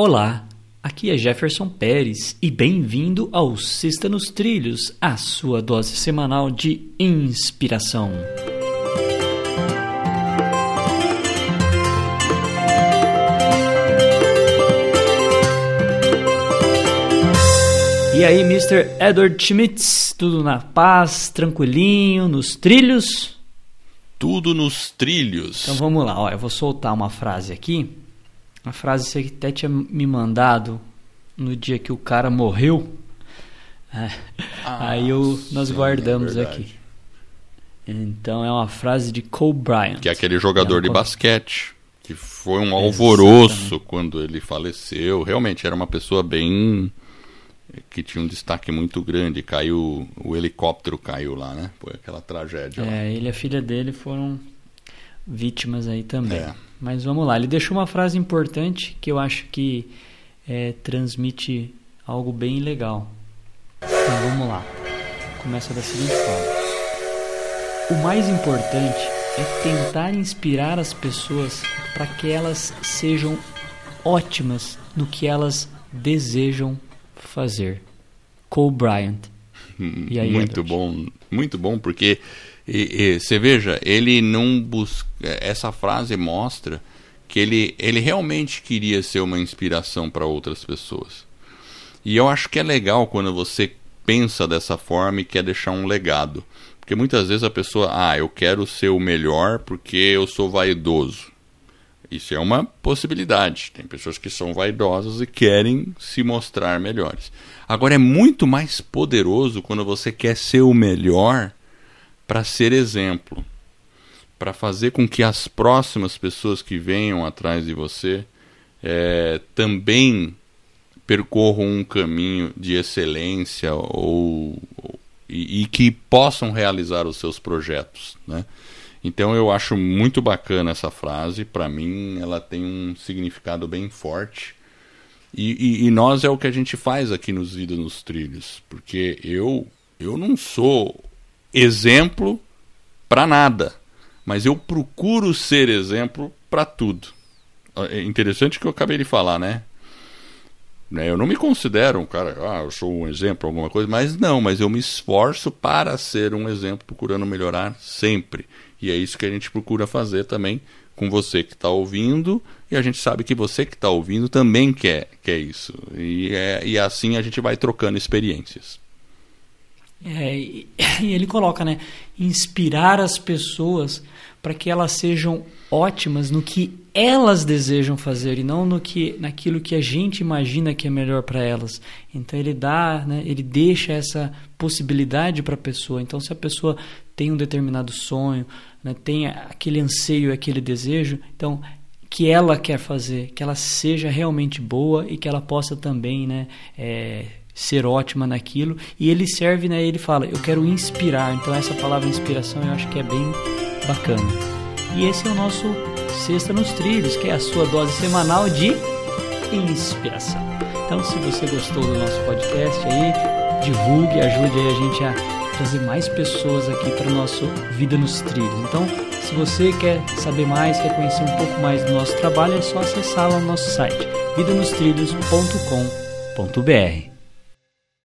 Olá, aqui é Jefferson Pérez e bem-vindo ao Sexta nos Trilhos, a sua dose semanal de inspiração. E aí, Mr. Edward Schmitz, tudo na paz, tranquilinho, nos trilhos? Tudo nos trilhos. Então vamos lá, ó, eu vou soltar uma frase aqui uma frase que você até tinha me mandado no dia que o cara morreu. É. Ah, Aí eu, nós sim, guardamos é aqui. Então é uma frase de Cole Bryant. Que é aquele jogador é de basquete. Que foi um alvoroço Exatamente. quando ele faleceu. Realmente era uma pessoa bem. que tinha um destaque muito grande. Caiu. O helicóptero caiu lá, né? Foi aquela tragédia. É, lá. ele e a filha dele foram vítimas aí também. É. Mas vamos lá, ele deixou uma frase importante que eu acho que é, transmite algo bem legal. Então vamos lá. Começa da seguinte forma: O mais importante é tentar inspirar as pessoas para que elas sejam ótimas no que elas desejam fazer. Cole Bryant. E aí, muito Edward? bom, muito bom, porque e, você veja, ele não busca. Essa frase mostra que ele, ele realmente queria ser uma inspiração para outras pessoas. E eu acho que é legal quando você pensa dessa forma e quer deixar um legado. Porque muitas vezes a pessoa, ah, eu quero ser o melhor porque eu sou vaidoso. Isso é uma possibilidade. Tem pessoas que são vaidosas e querem se mostrar melhores. Agora é muito mais poderoso quando você quer ser o melhor para ser exemplo, para fazer com que as próximas pessoas que venham atrás de você é, também percorram um caminho de excelência ou, e, e, que possam realizar os seus projetos, né? Então eu acho muito bacana essa frase. Para mim, ela tem um significado bem forte. E, e, e, nós é o que a gente faz aqui nos Vida nos Trilhos, porque eu eu não sou exemplo para nada, mas eu procuro ser exemplo para tudo. É interessante que eu acabei de falar, né? né? Eu não me considero um cara, ah, eu sou um exemplo, alguma coisa, mas não, mas eu me esforço para ser um exemplo, procurando melhorar sempre. E é isso que a gente procura fazer também com você que está ouvindo, e a gente sabe que você que está ouvindo também quer, quer isso. E, é, e assim a gente vai trocando experiências. É, e ele coloca, né? Inspirar as pessoas para que elas sejam ótimas no que elas desejam fazer e não no que naquilo que a gente imagina que é melhor para elas. Então ele dá, né, ele deixa essa possibilidade para a pessoa. Então se a pessoa tem um determinado sonho, né, tem aquele anseio, aquele desejo, então que ela quer fazer, que ela seja realmente boa e que ela possa também, né, é, ser ótima naquilo e ele serve, né? Ele fala, eu quero inspirar. Então essa palavra inspiração eu acho que é bem bacana. E esse é o nosso Sexta nos Trilhos, que é a sua dose semanal de inspiração. Então, se você gostou do nosso podcast aí, divulgue, ajude aí a gente a trazer mais pessoas aqui para o nosso Vida nos Trilhos. Então, se você quer saber mais, quer conhecer um pouco mais do nosso trabalho, é só acessar lá no nosso site vidanostrilhos.com.br.